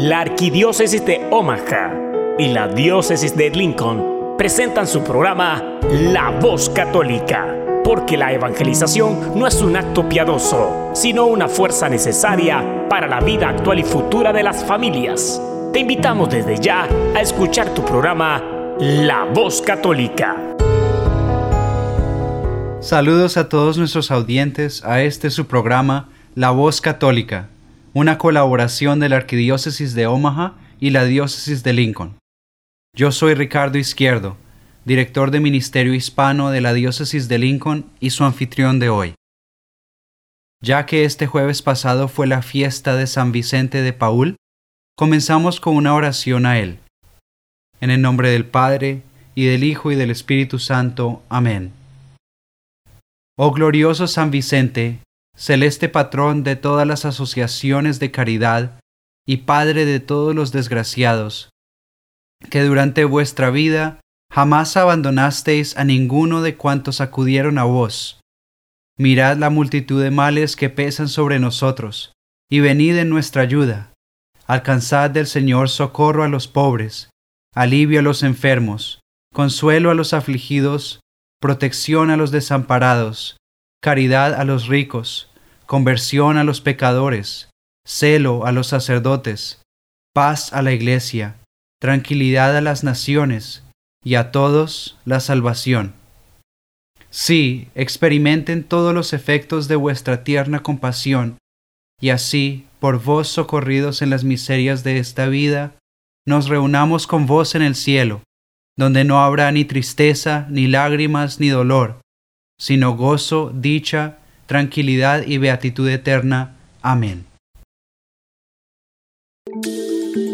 La Arquidiócesis de Omaha y la Diócesis de Lincoln presentan su programa La Voz Católica, porque la evangelización no es un acto piadoso, sino una fuerza necesaria para la vida actual y futura de las familias. Te invitamos desde ya a escuchar tu programa La Voz Católica. Saludos a todos nuestros audientes a este su programa La Voz Católica una colaboración de la Arquidiócesis de Omaha y la Diócesis de Lincoln. Yo soy Ricardo Izquierdo, director de Ministerio Hispano de la Diócesis de Lincoln y su anfitrión de hoy. Ya que este jueves pasado fue la fiesta de San Vicente de Paul, comenzamos con una oración a él. En el nombre del Padre, y del Hijo y del Espíritu Santo. Amén. Oh glorioso San Vicente, celeste patrón de todas las asociaciones de caridad y Padre de todos los desgraciados, que durante vuestra vida jamás abandonasteis a ninguno de cuantos acudieron a vos. Mirad la multitud de males que pesan sobre nosotros, y venid en nuestra ayuda. Alcanzad del Señor socorro a los pobres, alivio a los enfermos, consuelo a los afligidos, protección a los desamparados, caridad a los ricos, conversión a los pecadores, celo a los sacerdotes, paz a la iglesia, tranquilidad a las naciones, y a todos la salvación. Sí, experimenten todos los efectos de vuestra tierna compasión, y así, por vos socorridos en las miserias de esta vida, nos reunamos con vos en el cielo, donde no habrá ni tristeza, ni lágrimas, ni dolor, sino gozo, dicha, tranquilidad y beatitud eterna. Amén.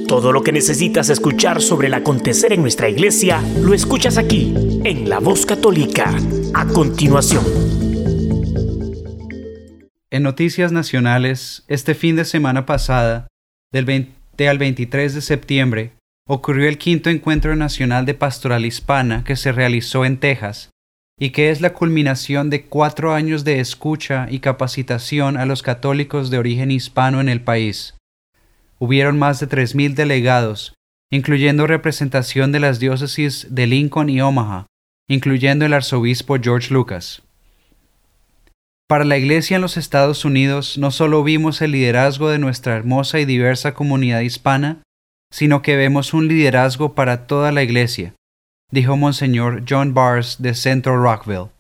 Todo lo que necesitas escuchar sobre el acontecer en nuestra iglesia, lo escuchas aquí, en La Voz Católica, a continuación. En Noticias Nacionales, este fin de semana pasada, del 20 al 23 de septiembre, ocurrió el quinto encuentro nacional de pastoral hispana que se realizó en Texas, y que es la culminación de cuatro años de escucha y capacitación a los católicos de origen hispano en el país. Hubieron más de tres mil delegados, incluyendo representación de las diócesis de Lincoln y Omaha, incluyendo el arzobispo George Lucas. Para la Iglesia en los Estados Unidos no solo vimos el liderazgo de nuestra hermosa y diversa comunidad hispana, sino que vemos un liderazgo para toda la Iglesia, dijo Monseñor John Bars de Central Rockville.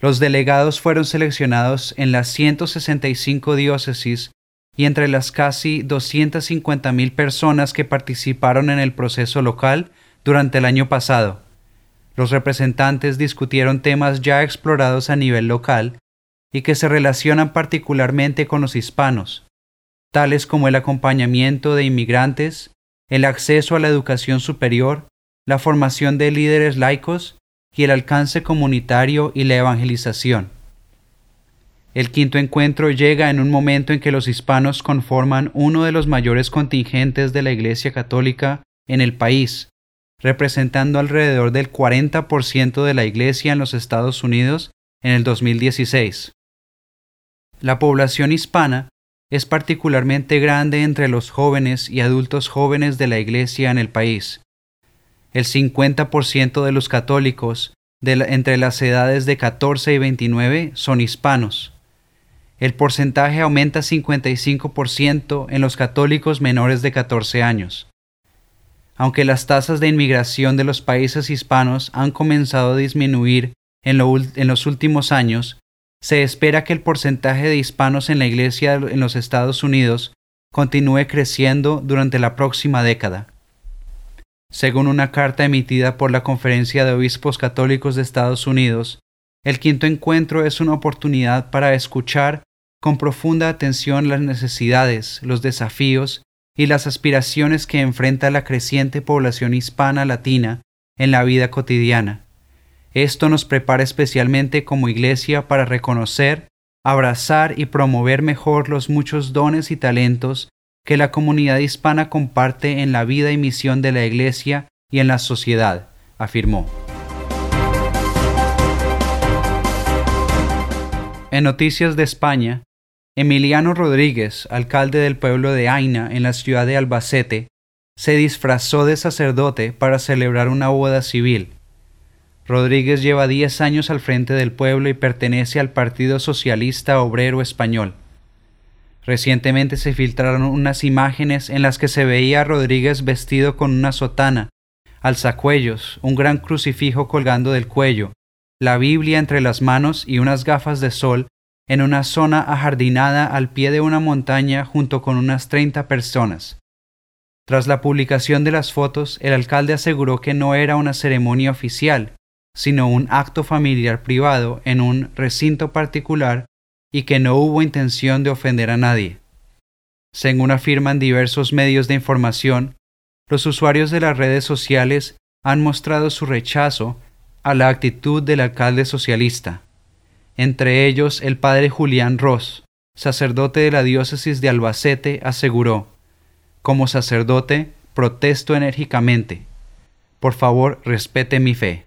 Los delegados fueron seleccionados en las 165 diócesis y entre las casi 250.000 personas que participaron en el proceso local durante el año pasado. Los representantes discutieron temas ya explorados a nivel local y que se relacionan particularmente con los hispanos, tales como el acompañamiento de inmigrantes, el acceso a la educación superior, la formación de líderes laicos y el alcance comunitario y la evangelización. El quinto encuentro llega en un momento en que los hispanos conforman uno de los mayores contingentes de la Iglesia Católica en el país, representando alrededor del 40% de la Iglesia en los Estados Unidos en el 2016. La población hispana es particularmente grande entre los jóvenes y adultos jóvenes de la Iglesia en el país, el 50% de los católicos entre las edades de 14 y 29 son hispanos. El porcentaje aumenta 55% en los católicos menores de 14 años. Aunque las tasas de inmigración de los países hispanos han comenzado a disminuir en los últimos años, se espera que el porcentaje de hispanos en la Iglesia en los Estados Unidos continúe creciendo durante la próxima década. Según una carta emitida por la Conferencia de Obispos Católicos de Estados Unidos, el quinto encuentro es una oportunidad para escuchar con profunda atención las necesidades, los desafíos y las aspiraciones que enfrenta la creciente población hispana latina en la vida cotidiana. Esto nos prepara especialmente como Iglesia para reconocer, abrazar y promover mejor los muchos dones y talentos que la comunidad hispana comparte en la vida y misión de la Iglesia y en la sociedad, afirmó. En Noticias de España, Emiliano Rodríguez, alcalde del pueblo de Aina en la ciudad de Albacete, se disfrazó de sacerdote para celebrar una boda civil. Rodríguez lleva 10 años al frente del pueblo y pertenece al Partido Socialista Obrero Español. Recientemente se filtraron unas imágenes en las que se veía a Rodríguez vestido con una sotana, alzacuellos, un gran crucifijo colgando del cuello, la Biblia entre las manos y unas gafas de sol en una zona ajardinada al pie de una montaña junto con unas treinta personas. Tras la publicación de las fotos, el alcalde aseguró que no era una ceremonia oficial, sino un acto familiar privado en un recinto particular y que no hubo intención de ofender a nadie. Según afirman diversos medios de información, los usuarios de las redes sociales han mostrado su rechazo a la actitud del alcalde socialista, entre ellos el padre Julián Ross, sacerdote de la diócesis de Albacete, aseguró, como sacerdote, protesto enérgicamente. Por favor, respete mi fe.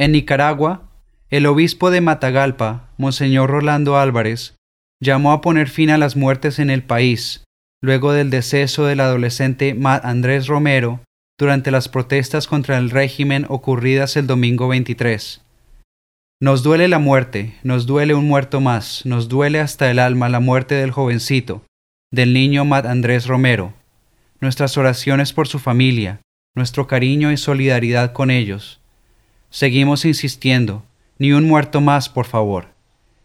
En Nicaragua, el obispo de Matagalpa, Monseñor Rolando Álvarez, llamó a poner fin a las muertes en el país, luego del deceso del adolescente Andrés Romero durante las protestas contra el régimen ocurridas el domingo 23. Nos duele la muerte, nos duele un muerto más, nos duele hasta el alma la muerte del jovencito, del niño Matt Andrés Romero. Nuestras oraciones por su familia, nuestro cariño y solidaridad con ellos. Seguimos insistiendo, ni un muerto más, por favor,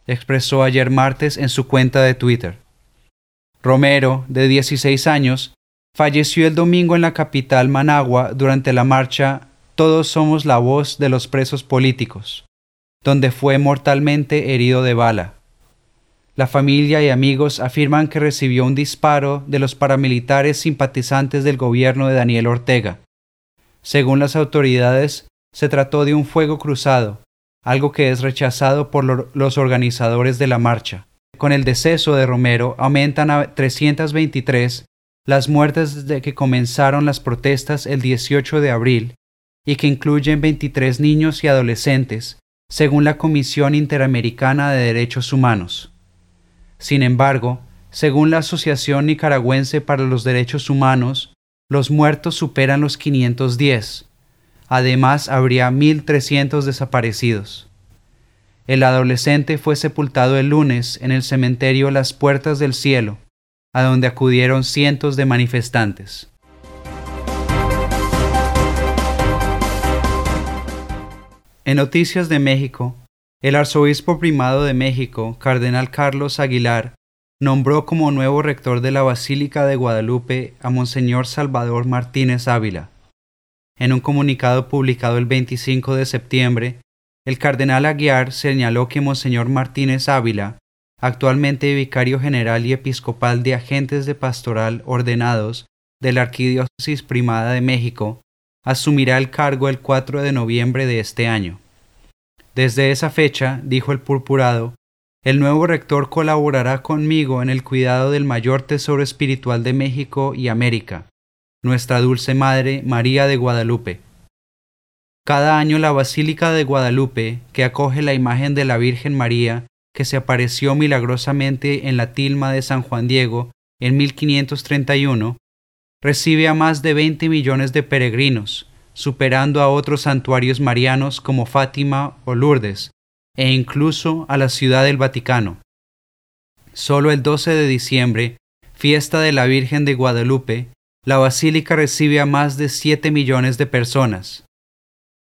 expresó ayer martes en su cuenta de Twitter. Romero, de 16 años, falleció el domingo en la capital Managua durante la marcha Todos somos la voz de los presos políticos, donde fue mortalmente herido de bala. La familia y amigos afirman que recibió un disparo de los paramilitares simpatizantes del gobierno de Daniel Ortega. Según las autoridades, se trató de un fuego cruzado, algo que es rechazado por los organizadores de la marcha. Con el deceso de Romero aumentan a 323 las muertes desde que comenzaron las protestas el 18 de abril y que incluyen 23 niños y adolescentes, según la Comisión Interamericana de Derechos Humanos. Sin embargo, según la Asociación Nicaragüense para los Derechos Humanos, los muertos superan los 510, Además, habría 1.300 desaparecidos. El adolescente fue sepultado el lunes en el cementerio Las Puertas del Cielo, a donde acudieron cientos de manifestantes. En Noticias de México, el arzobispo primado de México, Cardenal Carlos Aguilar, nombró como nuevo rector de la Basílica de Guadalupe a Monseñor Salvador Martínez Ávila. En un comunicado publicado el 25 de septiembre, el cardenal Aguiar señaló que Monseñor Martínez Ávila, actualmente vicario general y episcopal de agentes de pastoral ordenados de la Arquidiócesis Primada de México, asumirá el cargo el 4 de noviembre de este año. Desde esa fecha, dijo el purpurado, el nuevo rector colaborará conmigo en el cuidado del mayor tesoro espiritual de México y América, nuestra dulce Madre María de Guadalupe. Cada año la Basílica de Guadalupe, que acoge la imagen de la Virgen María, que se apareció milagrosamente en la tilma de San Juan Diego en 1531, recibe a más de 20 millones de peregrinos, superando a otros santuarios marianos como Fátima o Lourdes, e incluso a la Ciudad del Vaticano. Solo el 12 de diciembre, fiesta de la Virgen de Guadalupe, la basílica recibe a más de 7 millones de personas.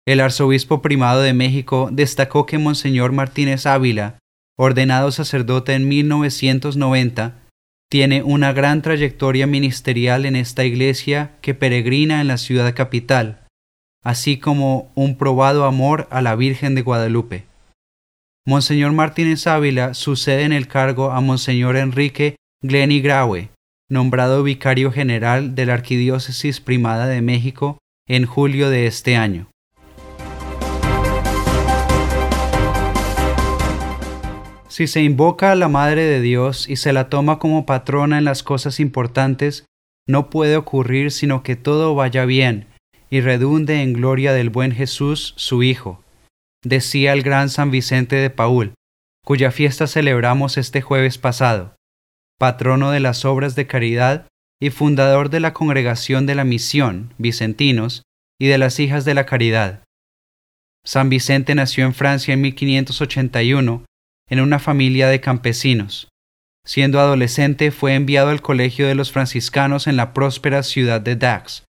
El arzobispo primado de México destacó que Monseñor Martínez Ávila, ordenado sacerdote en 1990, tiene una gran trayectoria ministerial en esta iglesia que peregrina en la ciudad capital, así como un probado amor a la Virgen de Guadalupe. Monseñor Martínez Ávila sucede en el cargo a Monseñor Enrique Glenny Graue, nombrado vicario general de la Arquidiócesis Primada de México en julio de este año. Si se invoca a la Madre de Dios y se la toma como patrona en las cosas importantes, no puede ocurrir sino que todo vaya bien y redunde en gloria del buen Jesús, su Hijo. decía el gran San Vicente de Paul, cuya fiesta celebramos este jueves pasado, patrono de las obras de caridad y fundador de la Congregación de la Misión, Vicentinos, y de las Hijas de la Caridad. San Vicente nació en Francia en 1581 en una familia de campesinos. Siendo adolescente fue enviado al colegio de los franciscanos en la próspera ciudad de Dax.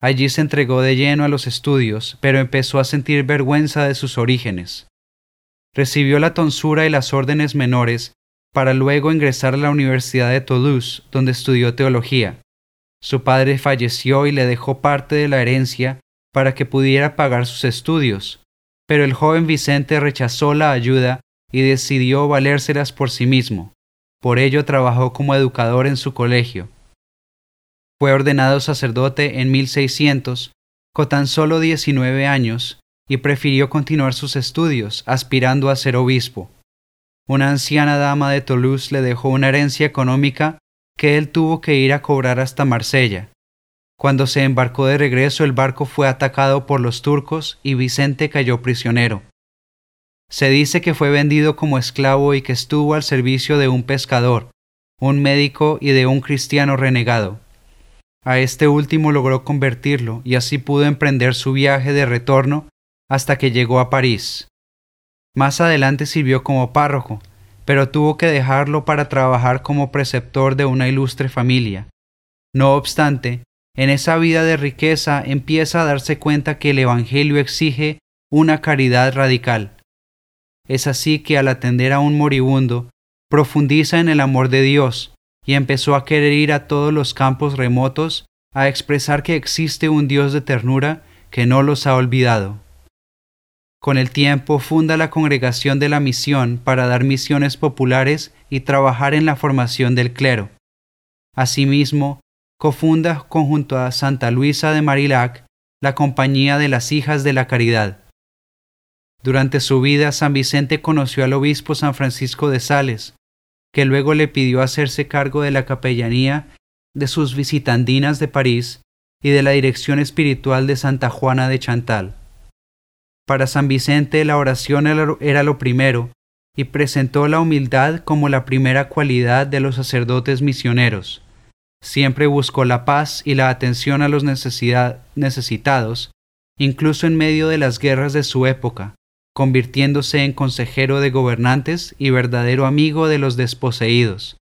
Allí se entregó de lleno a los estudios, pero empezó a sentir vergüenza de sus orígenes. Recibió la tonsura y las órdenes menores para luego ingresar a la Universidad de Toulouse, donde estudió teología. Su padre falleció y le dejó parte de la herencia para que pudiera pagar sus estudios, pero el joven Vicente rechazó la ayuda y decidió valérselas por sí mismo. Por ello trabajó como educador en su colegio. Fue ordenado sacerdote en 1600, con tan solo 19 años, y prefirió continuar sus estudios, aspirando a ser obispo. Una anciana dama de Toulouse le dejó una herencia económica que él tuvo que ir a cobrar hasta Marsella. Cuando se embarcó de regreso el barco fue atacado por los turcos y Vicente cayó prisionero. Se dice que fue vendido como esclavo y que estuvo al servicio de un pescador, un médico y de un cristiano renegado. A este último logró convertirlo y así pudo emprender su viaje de retorno hasta que llegó a París. Más adelante sirvió como párroco, pero tuvo que dejarlo para trabajar como preceptor de una ilustre familia. No obstante, en esa vida de riqueza empieza a darse cuenta que el Evangelio exige una caridad radical. Es así que al atender a un moribundo, profundiza en el amor de Dios y empezó a querer ir a todos los campos remotos a expresar que existe un Dios de ternura que no los ha olvidado. Con el tiempo funda la Congregación de la Misión para dar misiones populares y trabajar en la formación del clero. Asimismo, cofunda junto a Santa Luisa de Marilac la Compañía de las Hijas de la Caridad. Durante su vida, San Vicente conoció al obispo San Francisco de Sales, que luego le pidió hacerse cargo de la capellanía de sus visitandinas de París y de la dirección espiritual de Santa Juana de Chantal. Para San Vicente la oración era lo primero, y presentó la humildad como la primera cualidad de los sacerdotes misioneros. Siempre buscó la paz y la atención a los necesitados, incluso en medio de las guerras de su época, convirtiéndose en consejero de gobernantes y verdadero amigo de los desposeídos.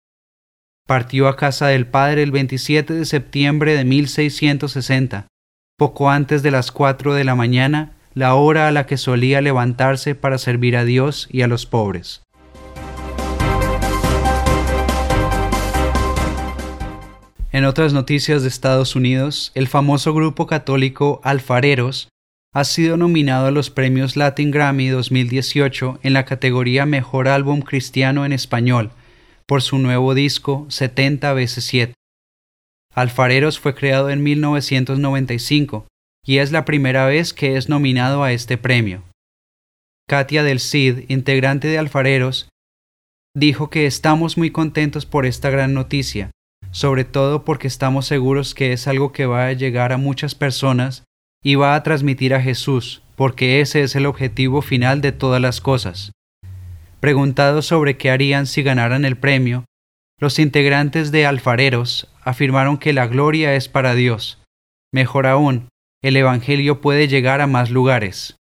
Partió a casa del padre el 27 de septiembre de 1660, poco antes de las cuatro de la mañana, la hora a la que solía levantarse para servir a Dios y a los pobres. En otras noticias de Estados Unidos, el famoso grupo católico Alfareros ha sido nominado a los premios Latin Grammy 2018 en la categoría Mejor Álbum Cristiano en Español por su nuevo disco 70 veces 7. Alfareros fue creado en 1995 y es la primera vez que es nominado a este premio. Katia del Cid, integrante de Alfareros, dijo que estamos muy contentos por esta gran noticia, sobre todo porque estamos seguros que es algo que va a llegar a muchas personas y va a transmitir a Jesús, porque ese es el objetivo final de todas las cosas. Preguntados sobre qué harían si ganaran el premio, los integrantes de Alfareros afirmaron que la gloria es para Dios. Mejor aún, el Evangelio puede llegar a más lugares.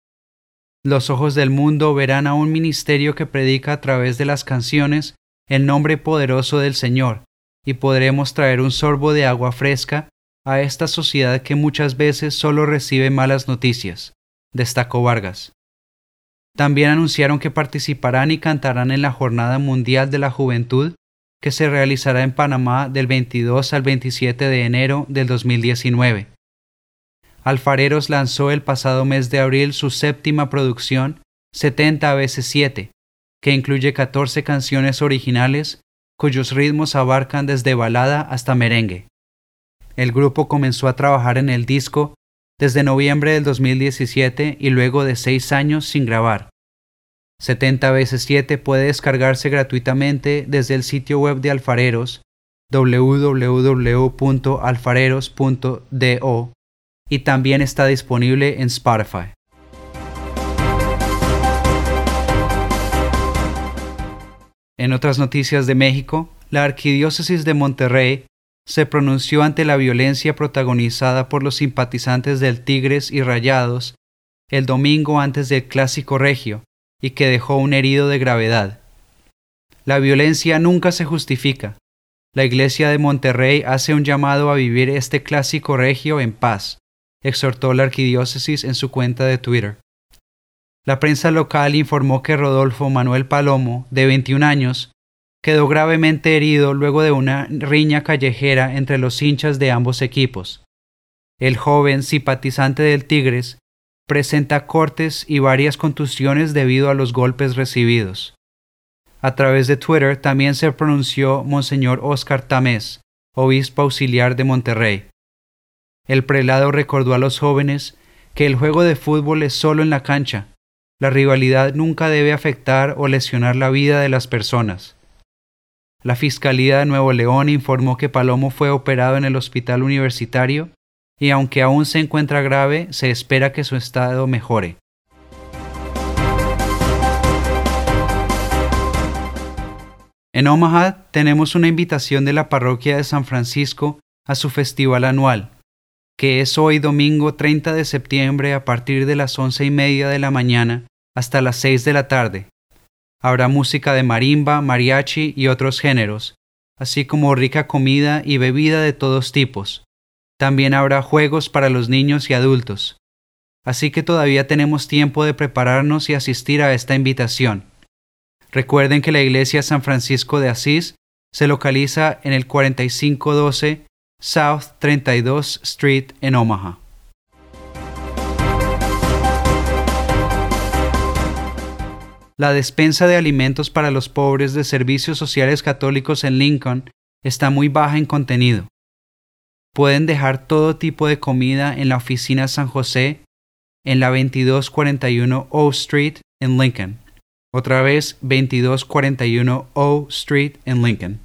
Los ojos del mundo verán a un ministerio que predica a través de las canciones el nombre poderoso del Señor, y podremos traer un sorbo de agua fresca a esta sociedad que muchas veces solo recibe malas noticias, destacó Vargas. También anunciaron que participarán y cantarán en la Jornada Mundial de la Juventud que se realizará en Panamá del 22 al 27 de enero del 2019. Alfareros lanzó el pasado mes de abril su séptima producción, 70 veces 7, que incluye 14 canciones originales cuyos ritmos abarcan desde balada hasta merengue. El grupo comenzó a trabajar en el disco desde noviembre del 2017 y luego de seis años sin grabar. 70 veces 7 puede descargarse gratuitamente desde el sitio web de Alfareros www.alfareros.do y también está disponible en Spotify. En otras noticias de México, la Arquidiócesis de Monterrey se pronunció ante la violencia protagonizada por los simpatizantes del Tigres y Rayados el domingo antes del Clásico Regio y que dejó un herido de gravedad. La violencia nunca se justifica. La Iglesia de Monterrey hace un llamado a vivir este Clásico Regio en paz, exhortó la Arquidiócesis en su cuenta de Twitter. La prensa local informó que Rodolfo Manuel Palomo, de 21 años, quedó gravemente herido luego de una riña callejera entre los hinchas de ambos equipos. El joven simpatizante del Tigres presenta cortes y varias contusiones debido a los golpes recibidos. A través de Twitter también se pronunció Monseñor Oscar Tamés, obispo auxiliar de Monterrey. El prelado recordó a los jóvenes que el juego de fútbol es solo en la cancha, la rivalidad nunca debe afectar o lesionar la vida de las personas. La Fiscalía de Nuevo León informó que Palomo fue operado en el hospital universitario y aunque aún se encuentra grave, se espera que su estado mejore. En Omaha tenemos una invitación de la parroquia de San Francisco a su festival anual, que es hoy domingo 30 de septiembre a partir de las once y media de la mañana hasta las seis de la tarde. Habrá música de marimba, mariachi y otros géneros, así como rica comida y bebida de todos tipos. También habrá juegos para los niños y adultos. Así que todavía tenemos tiempo de prepararnos y asistir a esta invitación. Recuerden que la iglesia San Francisco de Asís se localiza en el 4512 South 32 Street en Omaha. La despensa de alimentos para los pobres de servicios sociales católicos en Lincoln está muy baja en contenido. Pueden dejar todo tipo de comida en la oficina San José en la 2241 O Street en Lincoln. Otra vez 2241 O Street en Lincoln.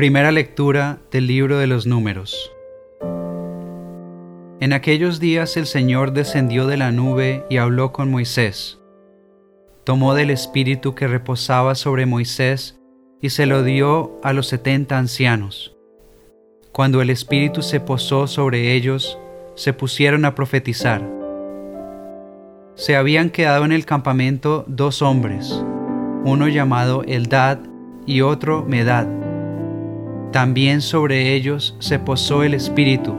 Primera lectura del libro de los números. En aquellos días el Señor descendió de la nube y habló con Moisés. Tomó del espíritu que reposaba sobre Moisés y se lo dio a los setenta ancianos. Cuando el espíritu se posó sobre ellos, se pusieron a profetizar. Se habían quedado en el campamento dos hombres, uno llamado Eldad y otro Medad también sobre ellos se posó el Espíritu,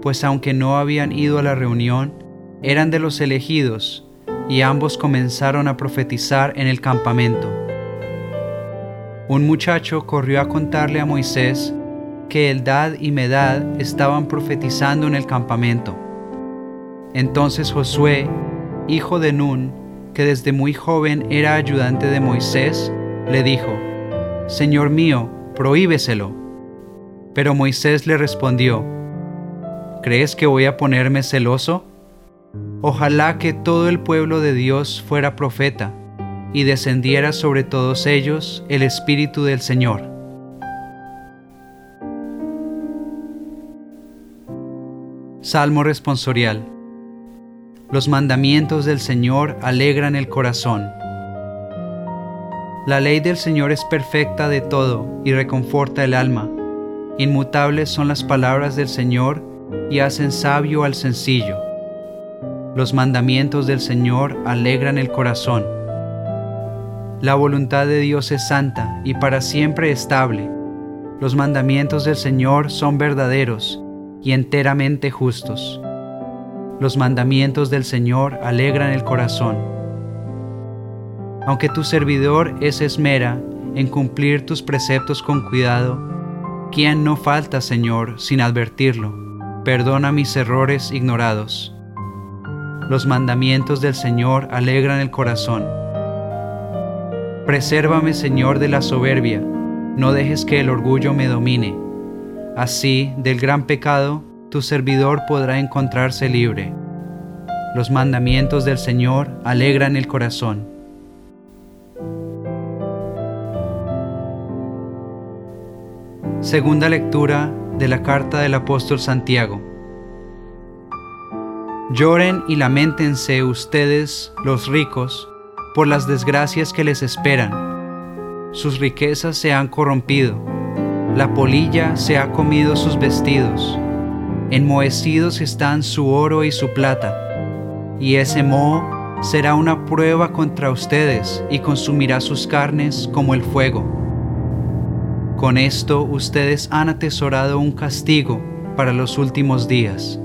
pues aunque no habían ido a la reunión, eran de los elegidos, y ambos comenzaron a profetizar en el campamento. Un muchacho corrió a contarle a Moisés que Eldad y Medad estaban profetizando en el campamento. Entonces Josué, hijo de Nun, que desde muy joven era ayudante de Moisés, le dijo, Señor mío, prohíbeselo. Pero Moisés le respondió, ¿crees que voy a ponerme celoso? Ojalá que todo el pueblo de Dios fuera profeta y descendiera sobre todos ellos el Espíritu del Señor. Salmo responsorial. Los mandamientos del Señor alegran el corazón. La ley del Señor es perfecta de todo y reconforta el alma. Inmutables son las palabras del Señor y hacen sabio al sencillo. Los mandamientos del Señor alegran el corazón. La voluntad de Dios es santa y para siempre estable. Los mandamientos del Señor son verdaderos y enteramente justos. Los mandamientos del Señor alegran el corazón aunque tu servidor es esmera en cumplir tus preceptos con cuidado, ¿Quién no falta, Señor, sin advertirlo? Perdona mis errores ignorados. Los mandamientos del Señor alegran el corazón. Presérvame, Señor, de la soberbia, no dejes que el orgullo me domine. Así, del gran pecado, tu servidor podrá encontrarse libre. Los mandamientos del Señor alegran el corazón. Segunda lectura de la carta del apóstol Santiago. Lloren y lamentense ustedes, los ricos, por las desgracias que les esperan. Sus riquezas se han corrompido, la polilla se ha comido sus vestidos, enmohecidos están su oro y su plata, y ese moho será una prueba contra ustedes y consumirá sus carnes como el fuego. Con esto ustedes han atesorado un castigo para los últimos días.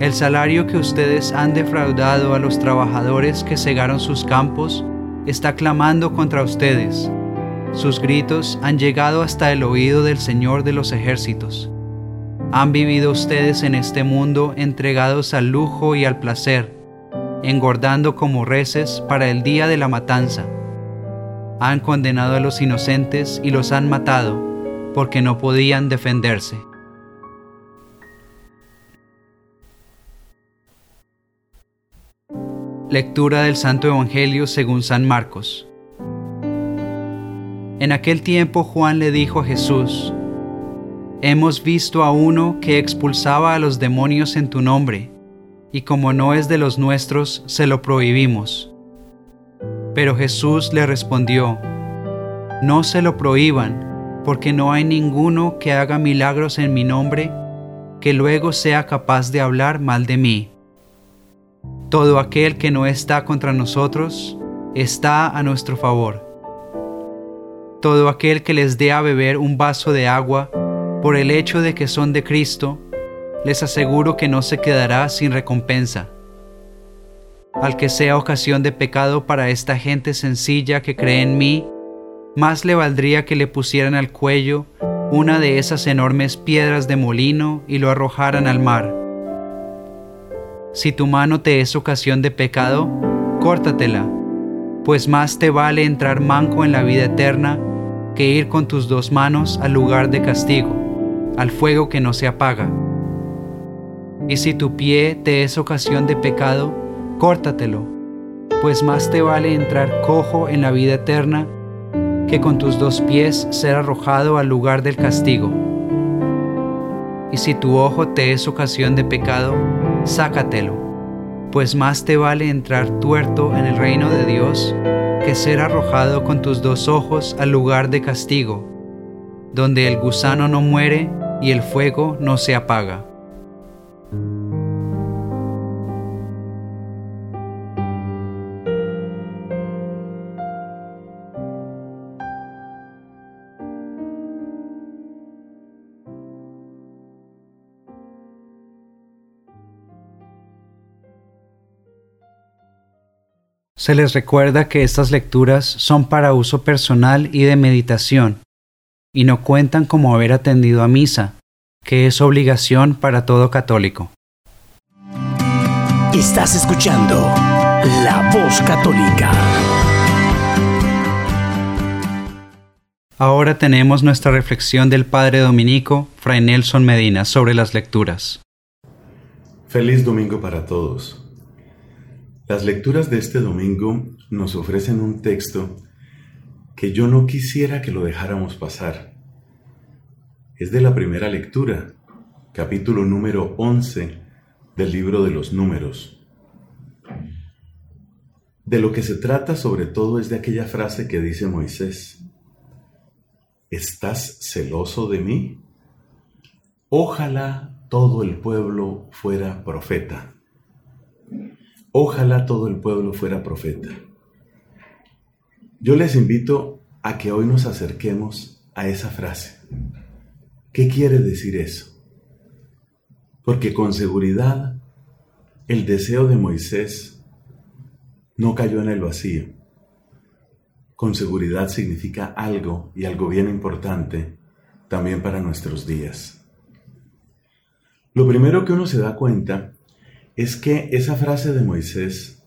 El salario que ustedes han defraudado a los trabajadores que cegaron sus campos está clamando contra ustedes. Sus gritos han llegado hasta el oído del Señor de los ejércitos. Han vivido ustedes en este mundo entregados al lujo y al placer, engordando como reces para el día de la matanza. Han condenado a los inocentes y los han matado porque no podían defenderse. Lectura del Santo Evangelio según San Marcos. En aquel tiempo Juan le dijo a Jesús, Hemos visto a uno que expulsaba a los demonios en tu nombre, y como no es de los nuestros, se lo prohibimos. Pero Jesús le respondió, No se lo prohíban, porque no hay ninguno que haga milagros en mi nombre que luego sea capaz de hablar mal de mí. Todo aquel que no está contra nosotros está a nuestro favor. Todo aquel que les dé a beber un vaso de agua por el hecho de que son de Cristo, les aseguro que no se quedará sin recompensa. Al que sea ocasión de pecado para esta gente sencilla que cree en mí, más le valdría que le pusieran al cuello una de esas enormes piedras de molino y lo arrojaran al mar. Si tu mano te es ocasión de pecado, córtatela, pues más te vale entrar manco en la vida eterna que ir con tus dos manos al lugar de castigo al fuego que no se apaga. Y si tu pie te es ocasión de pecado, córtatelo, pues más te vale entrar cojo en la vida eterna que con tus dos pies ser arrojado al lugar del castigo. Y si tu ojo te es ocasión de pecado, sácatelo, pues más te vale entrar tuerto en el reino de Dios que ser arrojado con tus dos ojos al lugar de castigo, donde el gusano no muere y el fuego no se apaga. Se les recuerda que estas lecturas son para uso personal y de meditación y no cuentan como haber atendido a misa, que es obligación para todo católico. Estás escuchando La Voz Católica. Ahora tenemos nuestra reflexión del Padre Dominico, Fray Nelson Medina, sobre las lecturas. Feliz domingo para todos. Las lecturas de este domingo nos ofrecen un texto que yo no quisiera que lo dejáramos pasar. Es de la primera lectura, capítulo número 11 del libro de los números. De lo que se trata sobre todo es de aquella frase que dice Moisés, ¿estás celoso de mí? Ojalá todo el pueblo fuera profeta. Ojalá todo el pueblo fuera profeta. Yo les invito a que hoy nos acerquemos a esa frase. ¿Qué quiere decir eso? Porque con seguridad el deseo de Moisés no cayó en el vacío. Con seguridad significa algo y algo bien importante también para nuestros días. Lo primero que uno se da cuenta es que esa frase de Moisés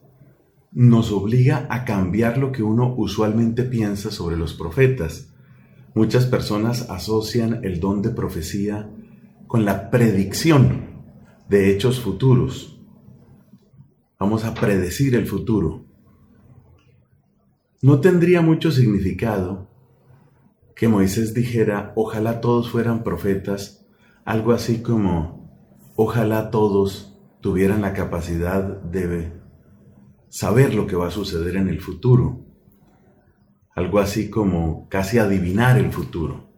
nos obliga a cambiar lo que uno usualmente piensa sobre los profetas. Muchas personas asocian el don de profecía con la predicción de hechos futuros. Vamos a predecir el futuro. No tendría mucho significado que Moisés dijera, ojalá todos fueran profetas, algo así como, ojalá todos tuvieran la capacidad de saber lo que va a suceder en el futuro, algo así como casi adivinar el futuro.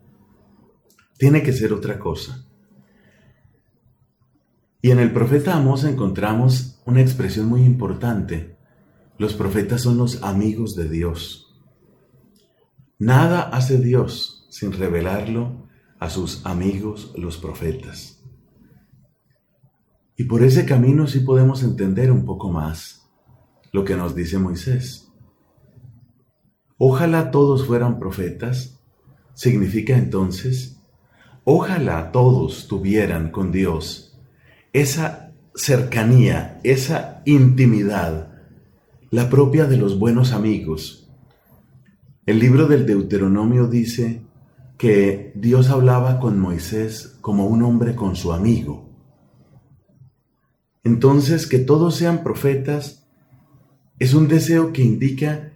Tiene que ser otra cosa. Y en el profeta Amós encontramos una expresión muy importante los profetas son los amigos de Dios. Nada hace Dios sin revelarlo a sus amigos los profetas. Y por ese camino sí podemos entender un poco más lo que nos dice Moisés. Ojalá todos fueran profetas, significa entonces, ojalá todos tuvieran con Dios esa cercanía, esa intimidad la propia de los buenos amigos. El libro del Deuteronomio dice que Dios hablaba con Moisés como un hombre con su amigo. Entonces, que todos sean profetas es un deseo que indica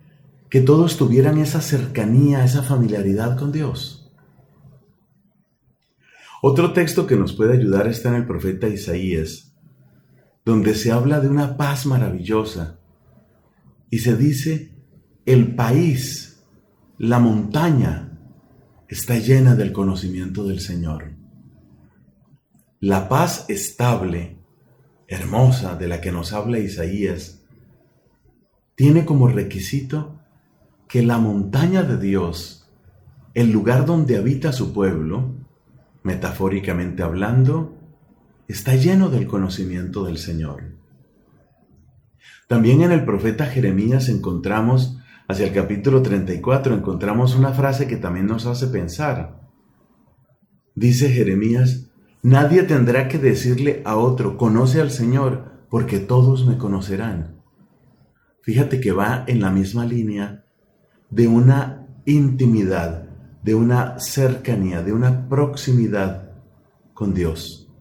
que todos tuvieran esa cercanía, esa familiaridad con Dios. Otro texto que nos puede ayudar está en el profeta Isaías, donde se habla de una paz maravillosa y se dice, el país, la montaña, está llena del conocimiento del Señor. La paz estable, hermosa, de la que nos habla Isaías, tiene como requisito que la montaña de Dios, el lugar donde habita su pueblo, metafóricamente hablando, está lleno del conocimiento del Señor. También en el profeta Jeremías encontramos, hacia el capítulo 34, encontramos una frase que también nos hace pensar. Dice Jeremías, nadie tendrá que decirle a otro, conoce al Señor, porque todos me conocerán. Fíjate que va en la misma línea de una intimidad, de una cercanía, de una proximidad con Dios,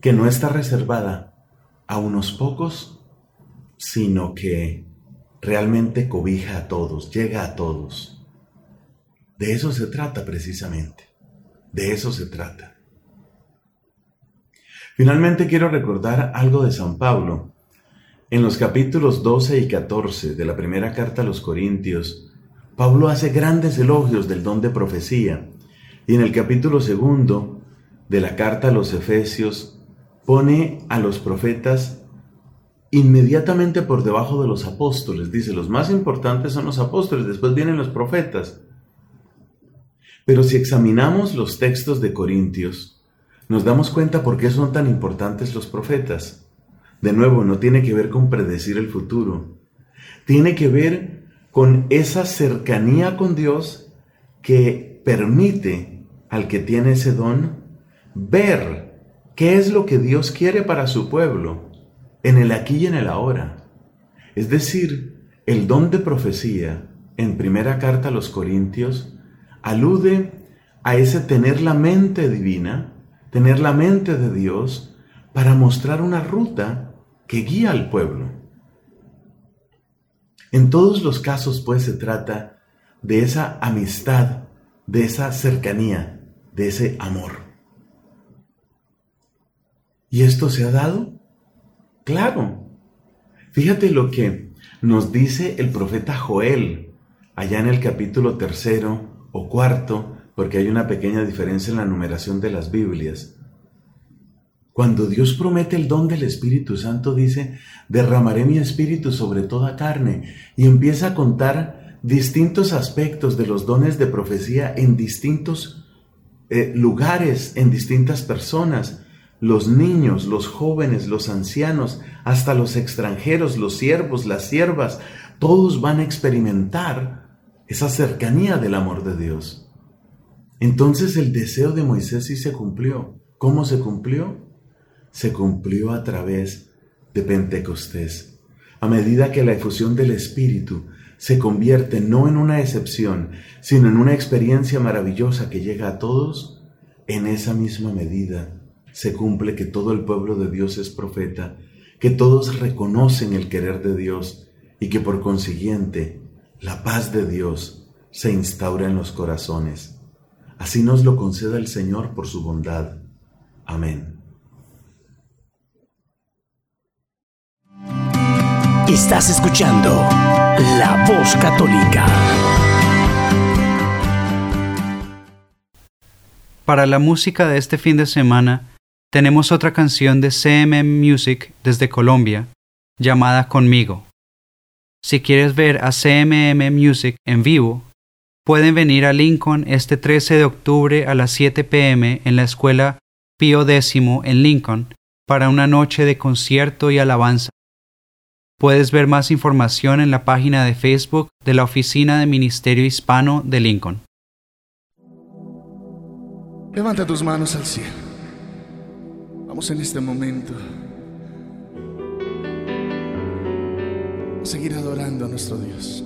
que no está reservada a unos pocos sino que realmente cobija a todos, llega a todos. De eso se trata precisamente, de eso se trata. Finalmente quiero recordar algo de San Pablo. En los capítulos 12 y 14 de la primera carta a los Corintios, Pablo hace grandes elogios del don de profecía y en el capítulo segundo de la carta a los Efesios pone a los profetas inmediatamente por debajo de los apóstoles. Dice, los más importantes son los apóstoles, después vienen los profetas. Pero si examinamos los textos de Corintios, nos damos cuenta por qué son tan importantes los profetas. De nuevo, no tiene que ver con predecir el futuro. Tiene que ver con esa cercanía con Dios que permite al que tiene ese don ver qué es lo que Dios quiere para su pueblo en el aquí y en el ahora. Es decir, el don de profecía en primera carta a los Corintios alude a ese tener la mente divina, tener la mente de Dios para mostrar una ruta que guía al pueblo. En todos los casos, pues, se trata de esa amistad, de esa cercanía, de ese amor. ¿Y esto se ha dado? Claro. Fíjate lo que nos dice el profeta Joel allá en el capítulo tercero o cuarto, porque hay una pequeña diferencia en la numeración de las Biblias. Cuando Dios promete el don del Espíritu Santo, dice, derramaré mi espíritu sobre toda carne, y empieza a contar distintos aspectos de los dones de profecía en distintos eh, lugares, en distintas personas los niños, los jóvenes, los ancianos, hasta los extranjeros, los siervos, las siervas, todos van a experimentar esa cercanía del amor de Dios. Entonces el deseo de Moisés sí se cumplió. ¿Cómo se cumplió? Se cumplió a través de Pentecostés. A medida que la efusión del Espíritu se convierte no en una excepción, sino en una experiencia maravillosa que llega a todos, en esa misma medida se cumple que todo el pueblo de Dios es profeta, que todos reconocen el querer de Dios y que por consiguiente la paz de Dios se instaura en los corazones. Así nos lo conceda el Señor por su bondad. Amén. Estás escuchando La Voz Católica. Para la música de este fin de semana, tenemos otra canción de CMM Music desde Colombia, llamada Conmigo. Si quieres ver a CMM Music en vivo, pueden venir a Lincoln este 13 de octubre a las 7 pm en la Escuela Pío X en Lincoln para una noche de concierto y alabanza. Puedes ver más información en la página de Facebook de la Oficina de Ministerio Hispano de Lincoln. Levanta tus manos al cielo. Vamos en este momento a seguir adorando a nuestro Dios.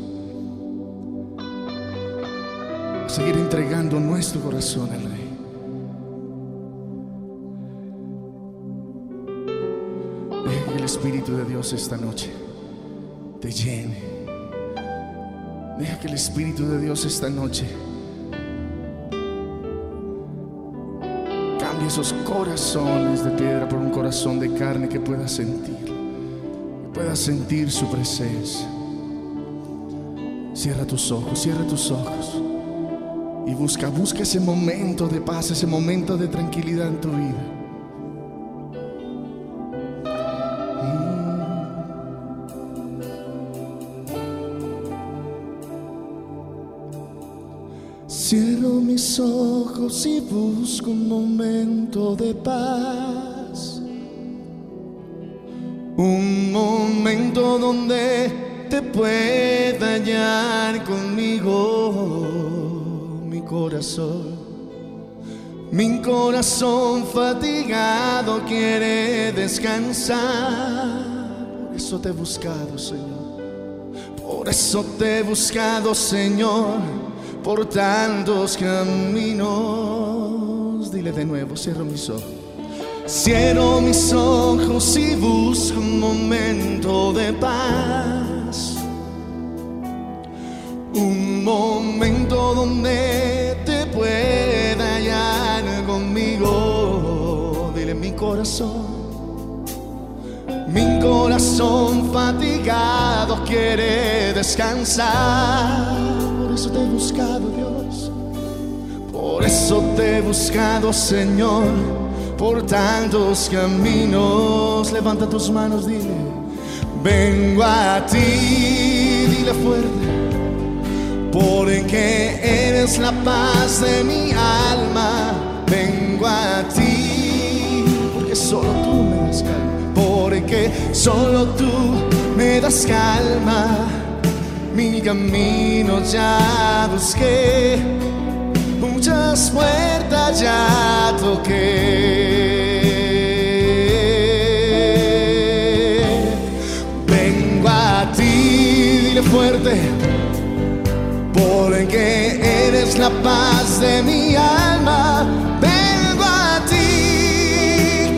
Seguir entregando nuestro corazón al Rey. Deja que el Espíritu de Dios esta noche te llene. Deja que el Espíritu de Dios esta noche cambie esos corazones de piedra por un corazón de carne que pueda sentir, que pueda sentir su presencia. Cierra tus ojos, cierra tus ojos y busca, busca ese momento de paz, ese momento de tranquilidad en tu vida. Cierro mis ojos y busco un momento de paz. Un momento donde te pueda hallar conmigo mi corazón. Mi corazón fatigado quiere descansar. Por eso te he buscado, Señor. Por eso te he buscado, Señor por tantos caminos. Dile de nuevo, cierro mis ojos. Cierro mis ojos y busco un momento de paz. Momento donde te pueda hallar conmigo. Dile mi corazón. Mi corazón fatigado quiere descansar. Por eso te he buscado, Dios. Por eso te he buscado, Señor. Por tantos caminos. Levanta tus manos, dile. Vengo a ti, dile fuerte. Porque eres la paz de mi alma. Vengo a ti. Porque solo tú me das calma. Porque solo tú me das calma mi camino ya busqué, muchas puertas ya toqué. Paz de mi alma. Vengo a ti,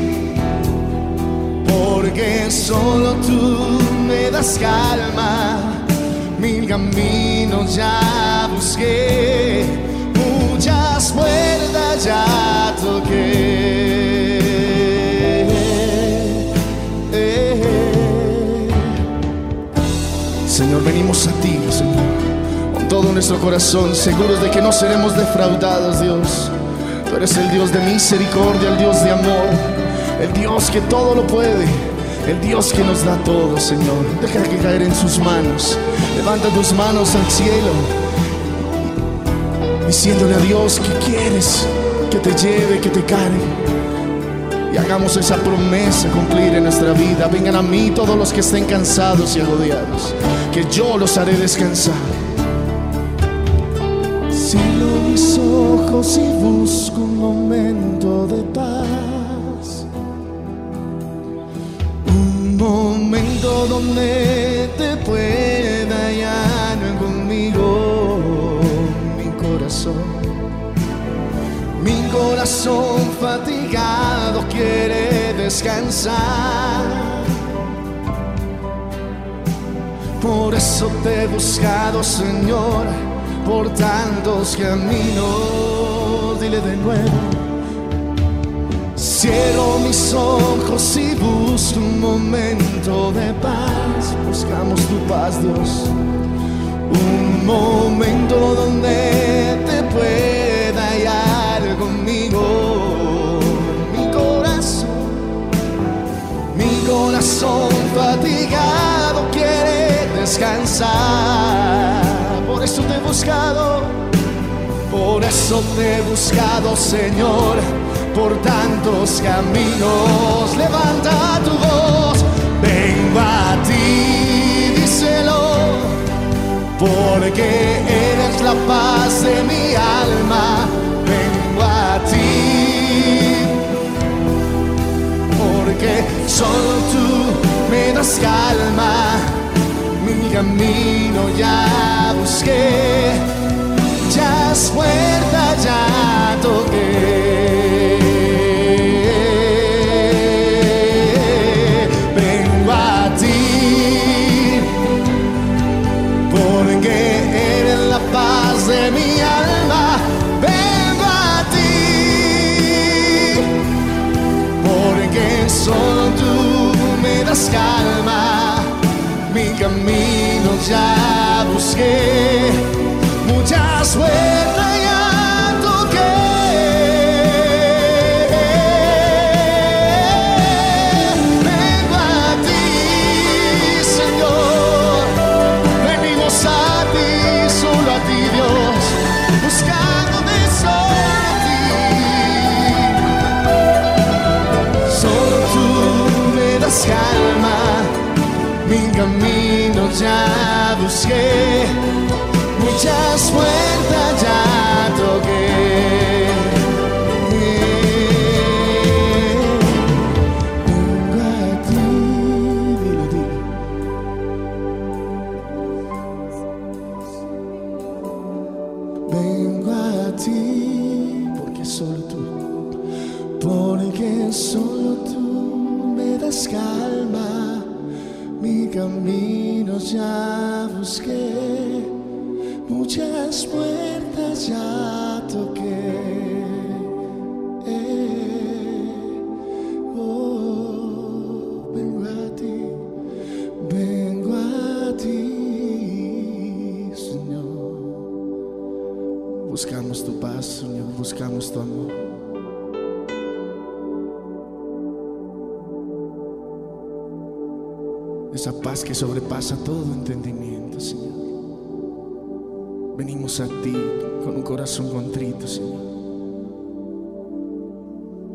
porque solo tú me das calma mil caminos ya busqué, muchas puertas ya toqué. Nuestro corazón, seguros de que no seremos defraudados, Dios. Tú eres el Dios de misericordia, el Dios de amor, el Dios que todo lo puede. El Dios que nos da todo, Señor. Deja que caer en sus manos. Levanta tus manos al cielo. Diciéndole a Dios que quieres que te lleve, que te cargue. Y hagamos esa promesa cumplir en nuestra vida. Vengan a mí todos los que estén cansados y agobiados. Que yo los haré descansar. Lo mis ojos y busco un momento de paz. Un momento donde te pueda hallar conmigo mi corazón. Mi corazón fatigado quiere descansar. Por eso te he buscado, Señor, por tantos caminos. Dile de nuevo. Cierro mis ojos y busco un momento de paz. Buscamos tu paz, Dios. Un momento donde te pueda hallar conmigo. Mi corazón, mi corazón fatigado quiere descansar. Por eso te he buscado, Señor, por tantos caminos. Levanta tu voz, vengo a ti, díselo, porque eres la paz de mi alma. Vengo a ti, porque solo tú me das calma mi camino ya busqué, ya es puerta, ya toqué. Ya busqué, muchas vueltas ya toqué. Vengo a ti, Señor, venimos a ti, solo a ti, Dios, buscando de solo a ti. Solo tú me das calma mi camino ya busqué, muchas puertas ya toqué. Que sobrepasa todo entendimiento, Señor. Venimos a ti con un corazón contrito, Señor.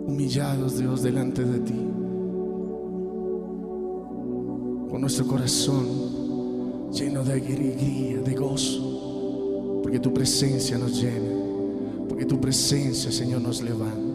Humillados, Dios, delante de ti. Con nuestro corazón lleno de alegría, de gozo, porque tu presencia nos llena, porque tu presencia, Señor, nos levanta.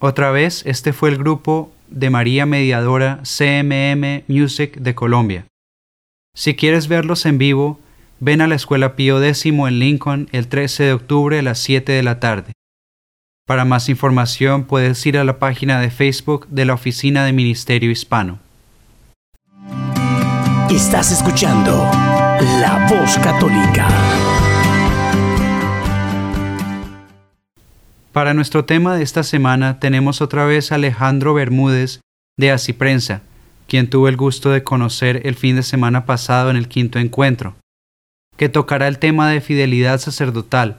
Otra vez, este fue el grupo de María Mediadora CMM Music de Colombia. Si quieres verlos en vivo, ven a la Escuela Pío X en Lincoln el 13 de octubre a las 7 de la tarde. Para más información puedes ir a la página de Facebook de la Oficina de Ministerio Hispano. Estás escuchando La Voz Católica. Para nuestro tema de esta semana tenemos otra vez a Alejandro Bermúdez de Así Prensa, quien tuvo el gusto de conocer el fin de semana pasado en el quinto encuentro, que tocará el tema de fidelidad sacerdotal,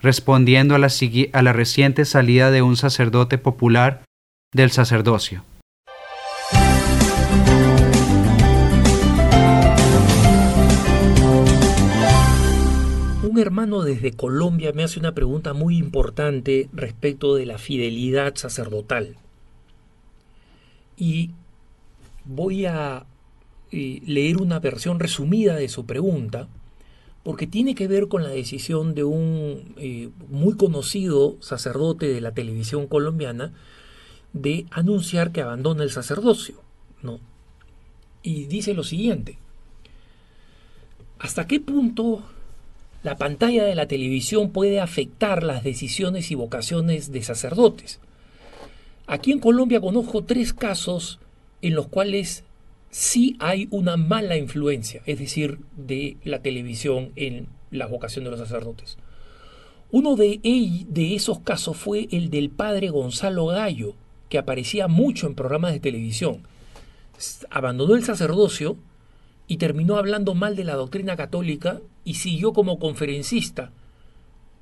respondiendo a la reciente salida de un sacerdote popular del sacerdocio. Hermano desde Colombia me hace una pregunta muy importante respecto de la fidelidad sacerdotal. Y voy a eh, leer una versión resumida de su pregunta, porque tiene que ver con la decisión de un eh, muy conocido sacerdote de la televisión colombiana de anunciar que abandona el sacerdocio. ¿no? Y dice lo siguiente, ¿hasta qué punto la pantalla de la televisión puede afectar las decisiones y vocaciones de sacerdotes? Aquí en Colombia conozco tres casos en los cuales sí hay una mala influencia, es decir, de la televisión en la vocación de los sacerdotes. Uno de, esos casos fue el del padre Gonzalo Gallo, que aparecía mucho en programas de televisión. Abandonó el sacerdocio y terminó hablando mal de la doctrina católica y siguió como conferencista,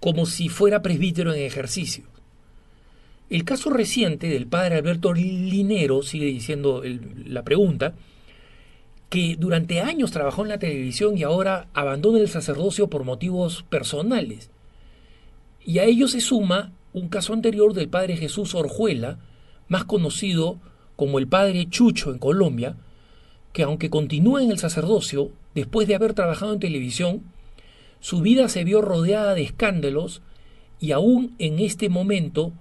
como si fuera presbítero en ejercicio. El caso reciente del padre Alberto Linero, sigue diciendo la pregunta, que durante años trabajó en la televisión y ahora abandona el sacerdocio por motivos personales. Y a ello se suma un caso anterior del padre Jesús Orjuela, más conocido como el padre Chucho en Colombia, que aunque continúa en el sacerdocio, después de haber trabajado en televisión, su vida se vio rodeada de escándalos y aún en este momento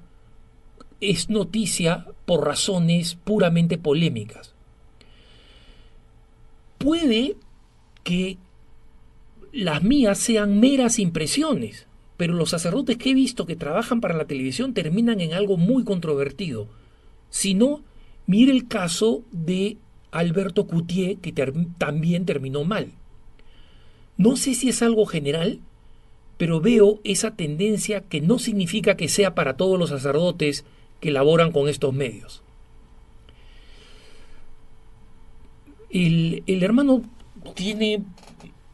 es noticia por razones puramente polémicas. Puede que las mías sean meras impresiones, pero los sacerdotes que he visto que trabajan para la televisión terminan en algo muy controvertido. Si no, mire el caso de Alberto Coutier, que también terminó mal. No sé si es algo general, pero veo esa tendencia que no significa que sea para todos los sacerdotes que laboran con estos medios. El, el hermano tiene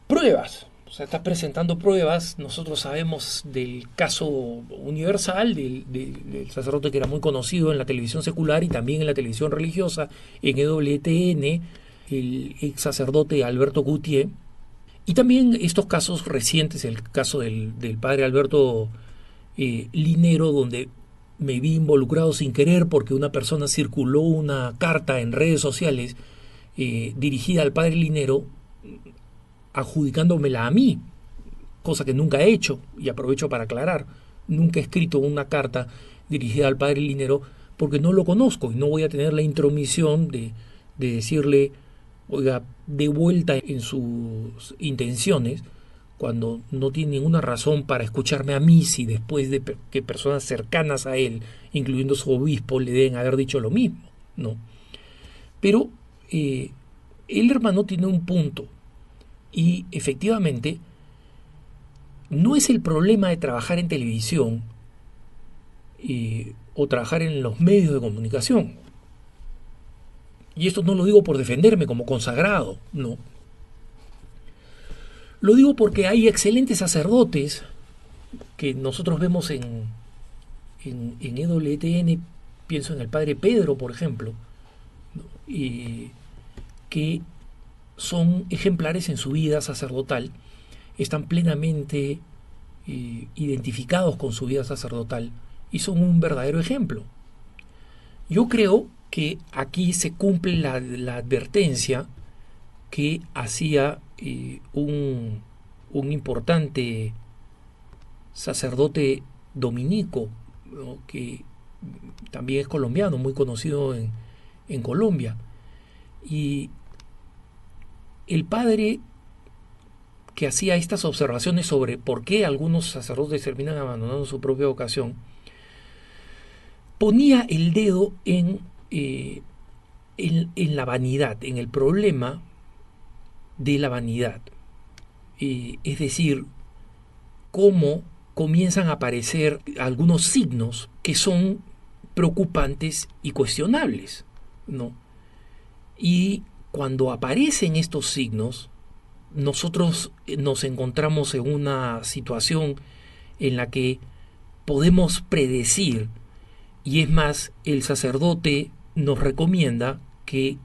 pruebas, o sea, está presentando pruebas. Nosotros sabemos del caso universal del, sacerdote que era muy conocido en la televisión secular y también en la televisión religiosa, en EWTN, el ex sacerdote Alberto Gutier. Y también estos casos recientes, el caso del, padre Alberto eh, Linero, donde me vi involucrado sin querer porque una persona circuló una carta en redes sociales eh, dirigida al padre Linero adjudicándomela a mí, cosa que nunca he hecho, y aprovecho para aclarar, nunca he escrito una carta dirigida al padre Linero porque no lo conozco y no voy a tener la intromisión de, de decirle, oiga, de vuelta en sus intenciones, cuando no tiene ninguna razón para escucharme a mí si después de que personas cercanas a él, incluyendo su obispo, le deben haber dicho lo mismo, ¿no? Pero eh, el hermano tiene un punto y efectivamente, no es el problema de trabajar en televisión eh, o trabajar en los medios de comunicación. Y esto no lo digo por defenderme como consagrado, no. Lo digo porque hay excelentes sacerdotes que nosotros vemos en, en, en EWTN, pienso en el padre Pedro, por ejemplo, y que son ejemplares en su vida sacerdotal, están plenamente eh, identificados con su vida sacerdotal y son un verdadero ejemplo. Yo creo que aquí se cumple la, advertencia que hacía eh, un, importante sacerdote dominico, que también es colombiano, muy conocido en, en Colombia. Y el padre que hacía estas observaciones sobre por qué algunos sacerdotes terminan abandonando su propia vocación, ponía el dedo en, eh, en, la vanidad, en el problema de la vanidad. Es decir, cómo comienzan a aparecer algunos signos que son preocupantes y cuestionables, ¿no? Y cuando aparecen estos signos, nosotros eh, nos encontramos en una situación en la que podemos predecir, y es más, el sacerdote nos recomienda que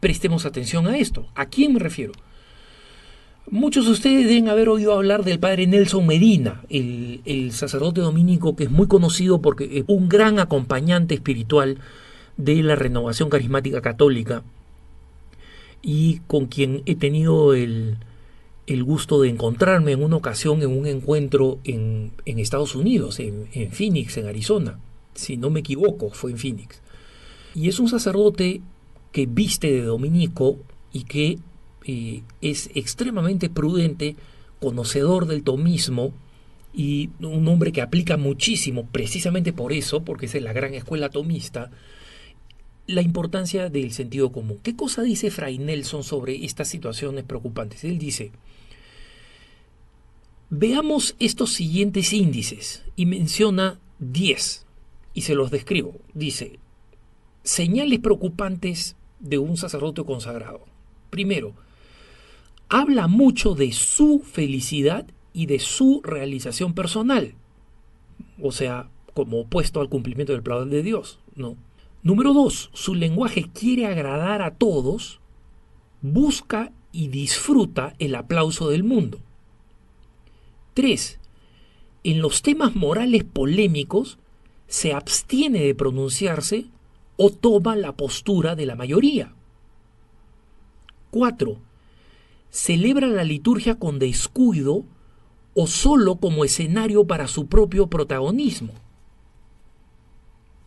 prestemos atención a esto. ¿A quién me refiero? Muchos de ustedes deben haber oído hablar del padre Nelson Medina, el, el, sacerdote dominico que es muy conocido porque es un gran acompañante espiritual de la renovación carismática católica y con quien he tenido el, el gusto de encontrarme en una ocasión en un encuentro en, en Estados Unidos, en, en Phoenix, en Arizona. Si no me equivoco, fue en Phoenix. Y es un sacerdote que viste de dominico y que eh, es extremadamente prudente, conocedor del tomismo y un hombre que aplica muchísimo, precisamente por eso, porque es la gran escuela tomista, la importancia del sentido común. ¿Qué cosa dice Fray Nelson sobre estas situaciones preocupantes? Él dice, veamos estos siguientes índices y menciona 10 y se los describo. Dice, señales preocupantes de un sacerdote consagrado. Primero, habla mucho de su felicidad y de su realización personal, o sea, como opuesto al cumplimiento del plan de Dios, ¿no? Número dos, su lenguaje quiere agradar a todos, busca y disfruta el aplauso del mundo. Tres, en los temas morales polémicos se abstiene de pronunciarse o toma la postura de la mayoría. 4 celebra la liturgia con descuido o solo como escenario para su propio protagonismo.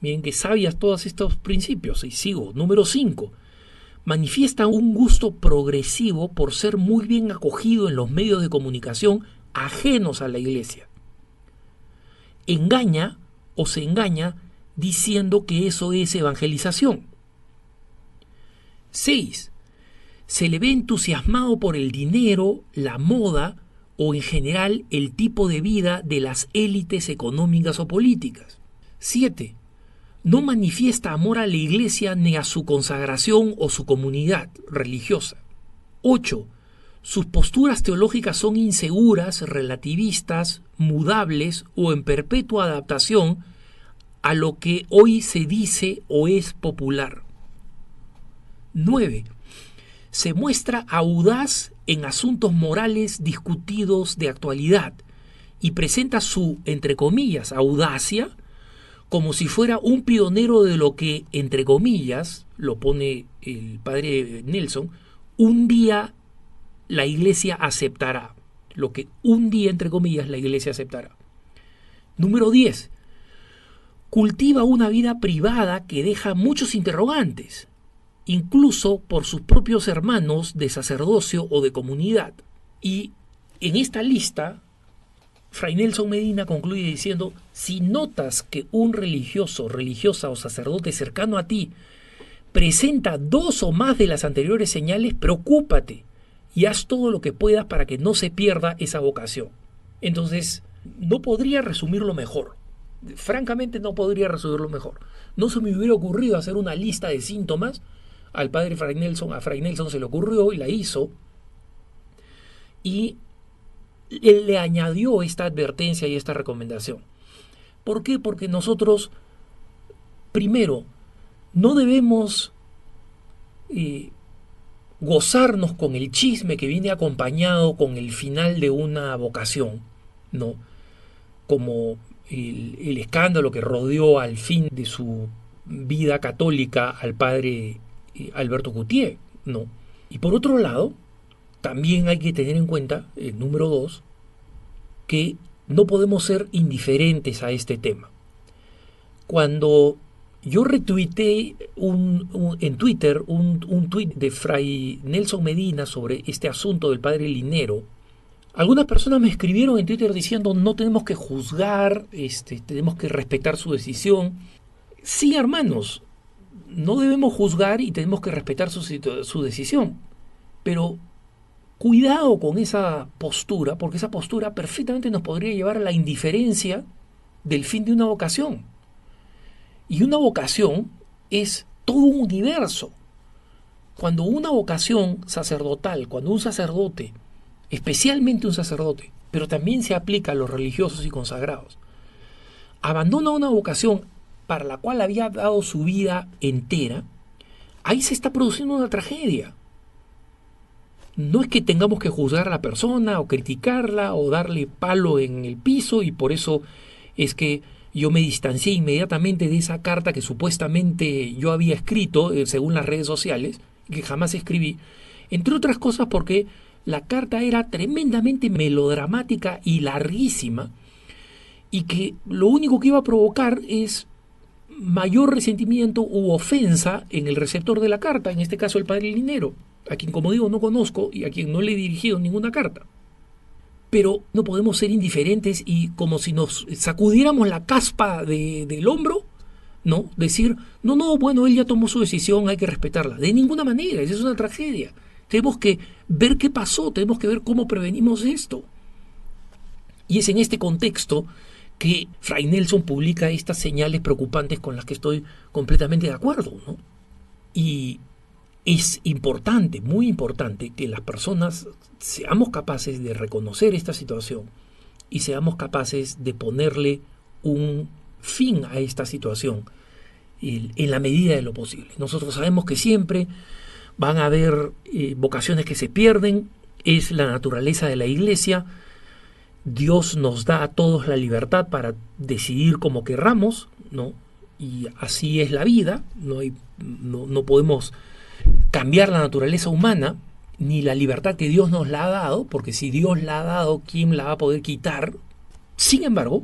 Miren que sabias todos estos principios. Y sigo. Número 5. Manifiesta un gusto progresivo por ser muy bien acogido en los medios de comunicación ajenos a la iglesia. Engaña o se engaña diciendo que eso es evangelización. 6 se le ve entusiasmado por el dinero, la moda o en general el tipo de vida de las élites económicas o políticas. 7. No manifiesta amor a la iglesia ni a su consagración o su comunidad religiosa. 8. Sus posturas teológicas son inseguras, relativistas, mudables o en perpetua adaptación a lo que hoy se dice o es popular. 9 se muestra audaz en asuntos morales discutidos de actualidad y presenta su, entre comillas, audacia como si fuera un pionero de lo que, entre comillas, lo pone el padre Nelson, un día la iglesia aceptará. Lo que un día, entre comillas, la iglesia aceptará. Número 10. Cultiva una vida privada que deja muchos interrogantes incluso por sus propios hermanos de sacerdocio o de comunidad. Y en esta lista, Fray Nelson Medina concluye diciendo, si notas que un religioso, religiosa o sacerdote cercano a ti presenta dos o más de las anteriores señales, preocúpate y haz todo lo que puedas para que no se pierda esa vocación. Entonces, no podría resumirlo mejor. Francamente no podría resumirlo mejor. No se me hubiera ocurrido hacer una lista de síntomas al padre Fray Nelson, a Fray Nelson se le ocurrió y la hizo, y él le añadió esta advertencia y esta recomendación. ¿Por qué? Porque nosotros, primero, no debemos eh, gozarnos con el chisme que viene acompañado con el final de una vocación, ¿no? Como el, escándalo que rodeó al fin de su vida católica al padre Alberto Gutiérrez, ¿no? Y por otro lado, también hay que tener en cuenta, el número dos, que no podemos ser indiferentes a este tema. Cuando yo retuiteé un, en Twitter un, un tuit de Fray Nelson Medina sobre este asunto del padre Linero, algunas personas me escribieron en Twitter diciendo no tenemos que juzgar, este, tenemos que respetar su decisión. Sí, hermanos, no debemos juzgar y tenemos que respetar su, su decisión. Pero cuidado con esa postura, porque esa postura perfectamente nos podría llevar a la indiferencia del fin de una vocación. Y una vocación es todo un universo. Cuando una vocación sacerdotal, cuando un sacerdote, especialmente un sacerdote, pero también se aplica a los religiosos y consagrados, abandona una vocación para la cual había dado su vida entera, ahí se está produciendo una tragedia. No es que tengamos que juzgar a la persona o criticarla o darle palo en el piso y por eso es que yo me distancié inmediatamente de esa carta que supuestamente yo había escrito eh, según las redes sociales, que jamás escribí, entre otras cosas porque la carta era tremendamente melodramática y larguísima y que lo único que iba a provocar es mayor resentimiento u ofensa en el receptor de la carta, en este caso el padre Linero, a quien como digo no conozco y a quien no le he dirigido ninguna carta. Pero no podemos ser indiferentes y como si nos sacudiéramos la caspa del hombro, ¿no? Decir, no, no, bueno, él ya tomó su decisión, hay que respetarla. De ninguna manera, es una tragedia. Tenemos que ver qué pasó, tenemos que ver cómo prevenimos esto. Y es en este contexto que Fray Nelson publica estas señales preocupantes con las que estoy completamente de acuerdo. ¿no? Y es importante, muy importante, que las personas seamos capaces de reconocer esta situación y seamos capaces de ponerle un fin a esta situación en la medida de lo posible. Nosotros sabemos que siempre van a haber eh, vocaciones que se pierden, es la naturaleza de la iglesia, Dios nos da a todos la libertad para decidir como querramos, ¿no? Y así es la vida, no, no, podemos cambiar la naturaleza humana, ni la libertad que Dios nos la ha dado, porque si Dios la ha dado, ¿quién la va a poder quitar? Sin embargo,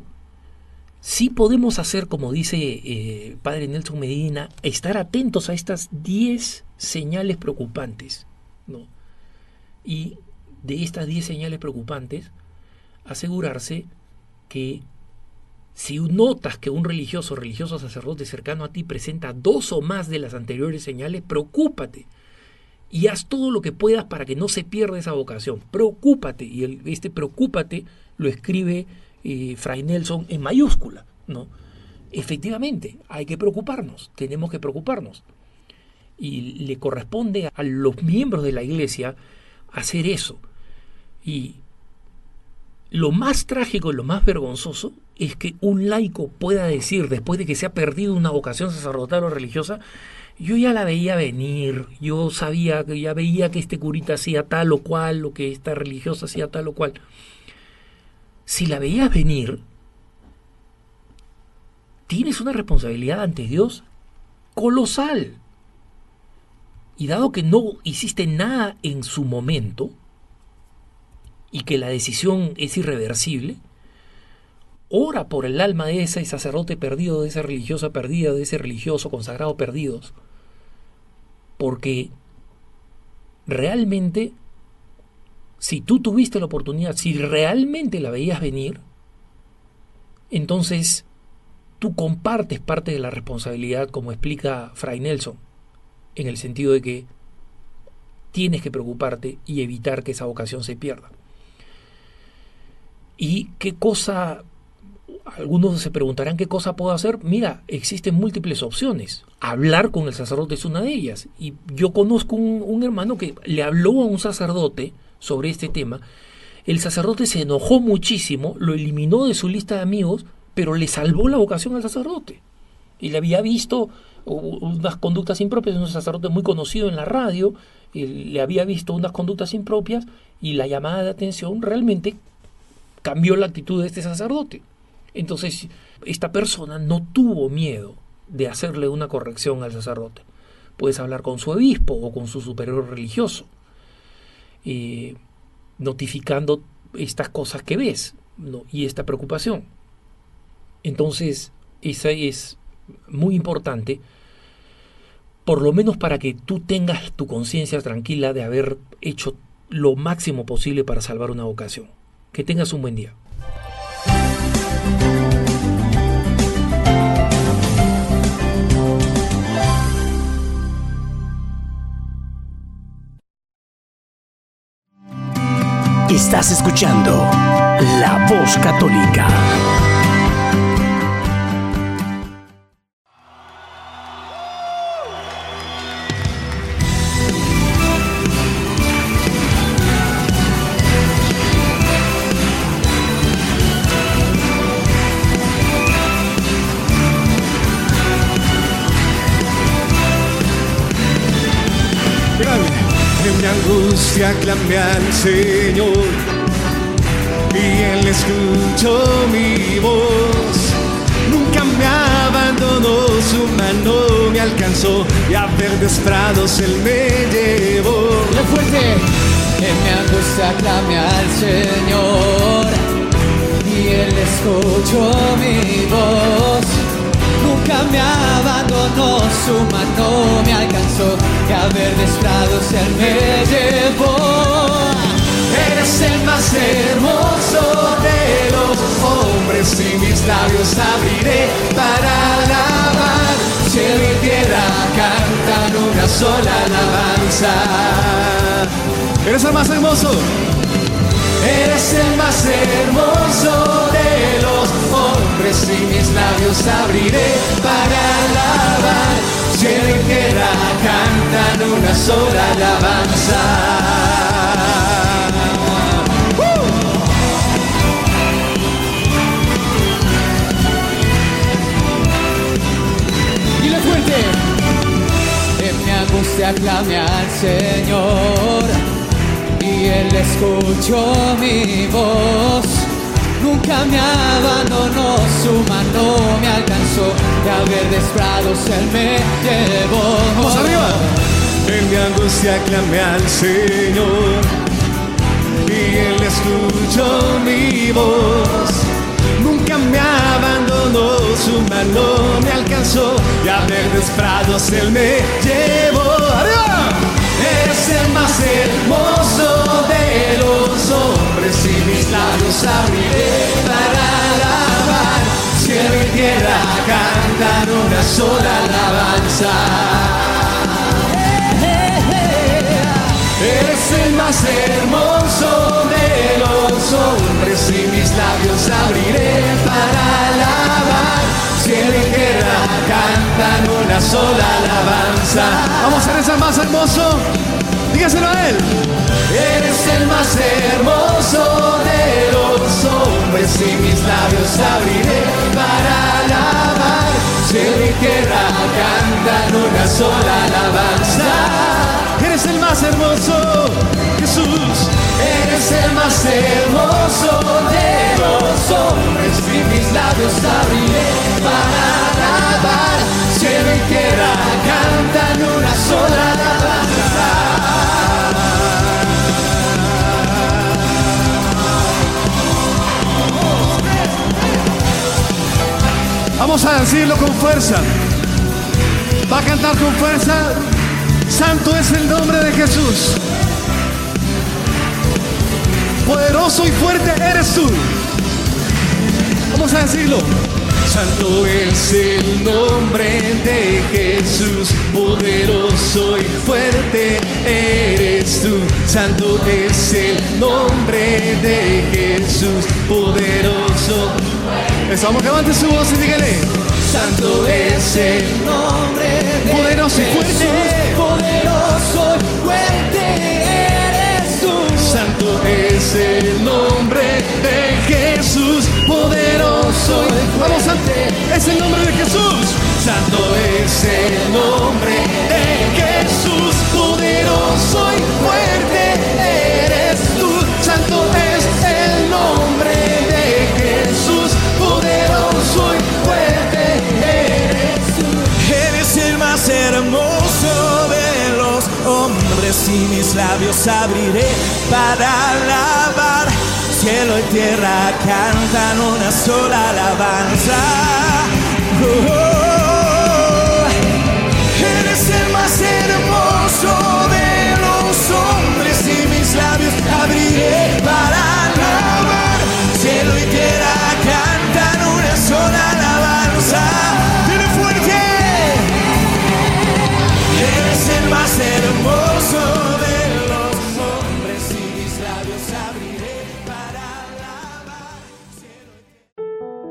sí podemos hacer, como dice eh, Padre Nelson Medina, estar atentos a estas 10 señales preocupantes. ¿no? Y de estas 10 señales preocupantes, asegurarse que si notas que un religioso o religioso sacerdote cercano a ti presenta dos o más de las anteriores señales, preocúpate y haz todo lo que puedas para que no se pierda esa vocación. Preocúpate, y este preocúpate lo escribe eh, Fray Nelson en mayúscula, ¿no? Efectivamente, hay que preocuparnos, tenemos que preocuparnos. Y le corresponde a los miembros de la iglesia hacer eso. Y lo más trágico lo más vergonzoso es que un laico pueda decir, después de que se ha perdido una vocación sacerdotal o religiosa, yo ya la veía venir, yo sabía, ya veía que este curita hacía tal o cual, o que esta religiosa hacía tal o cual. Si la veías venir, tienes una responsabilidad ante Dios colosal. Y dado que no hiciste nada en su momento, y que la decisión es irreversible, ora por el alma de ese sacerdote perdido, de esa religiosa perdida, de ese religioso consagrado perdidos, porque realmente, si tú tuviste la oportunidad, si realmente la veías venir, entonces tú compartes parte de la responsabilidad, como explica Fray Nelson, en el sentido de que tienes que preocuparte y evitar que esa vocación se pierda. ¿Y qué cosa? Algunos se preguntarán qué cosa puedo hacer. Mira, existen múltiples opciones. Hablar con el sacerdote es una de ellas. Y yo conozco un, hermano que le habló a un sacerdote sobre este tema. El sacerdote se enojó muchísimo, lo eliminó de su lista de amigos, pero le salvó la vocación al sacerdote. Y le había visto unas conductas impropias, un sacerdote muy conocido en la radio, le había visto unas conductas impropias y la llamada de atención realmente cambió la actitud de este sacerdote. Entonces, esta persona no tuvo miedo de hacerle una corrección al sacerdote. Puedes hablar con su obispo o con su superior religioso, eh, notificando estas cosas que ves y esta preocupación. Entonces, esa es muy importante, por lo menos para que tú tengas tu conciencia tranquila de haber hecho lo máximo posible para salvar una vocación. Que tengas un buen día. Estás escuchando La Voz Católica. Labios abriré para alabar. Cielo y tierra cantan una sola alabanza. En mi angustia clamé al Señor y Él escuchó mi voz. Nunca me abandonó, su mano me alcanzó a verdes prados Él me llevó. Vamos arriba. En mi angustia clamé al Señor y Él escuchó mi voz. Nunca me abandonó, su mano me alcanzó y a verdes prados Él me llevó. Eres el más hermoso de los hombres y mis labios abriré para alabar. Cielo y tierra cantan una sola alabanza. Eres el más hermoso de los hombres y mis labios abriré para alabar. Cielo y tierra cantan una sola alabanza. Vamos, eres el más hermoso. Dígaselo a él. Eres el más hermoso de los hombres y mis labios abriré para alabar. Cielo y tierra cantan una sola alabanza. Eres el más hermoso, Jesús. Eres el más hermoso de los hombres y mis labios abriré para alabar. Cielo y tierra cantan Vamos a decirlo con fuerza. Va a cantar con fuerza. Santo es el nombre de Jesús. Poderoso y fuerte eres tú. Vamos a decirlo. Santo es el nombre de Jesús, poderoso y fuerte eres tú. Santo es el nombre de Jesús, poderoso. Estamos levante su voz y dígale. Santo es el nombre de poderoso y fuerte. poderoso y fuerte eres tú. Santo es el nombre de Jesús, poderoso y Vamos, Santo, es el nombre de Jesús. Santo es el nombre de Jesús, poderoso y fuerte y mis labios abriré para alabar. Cielo y tierra cantan una sola alabanza.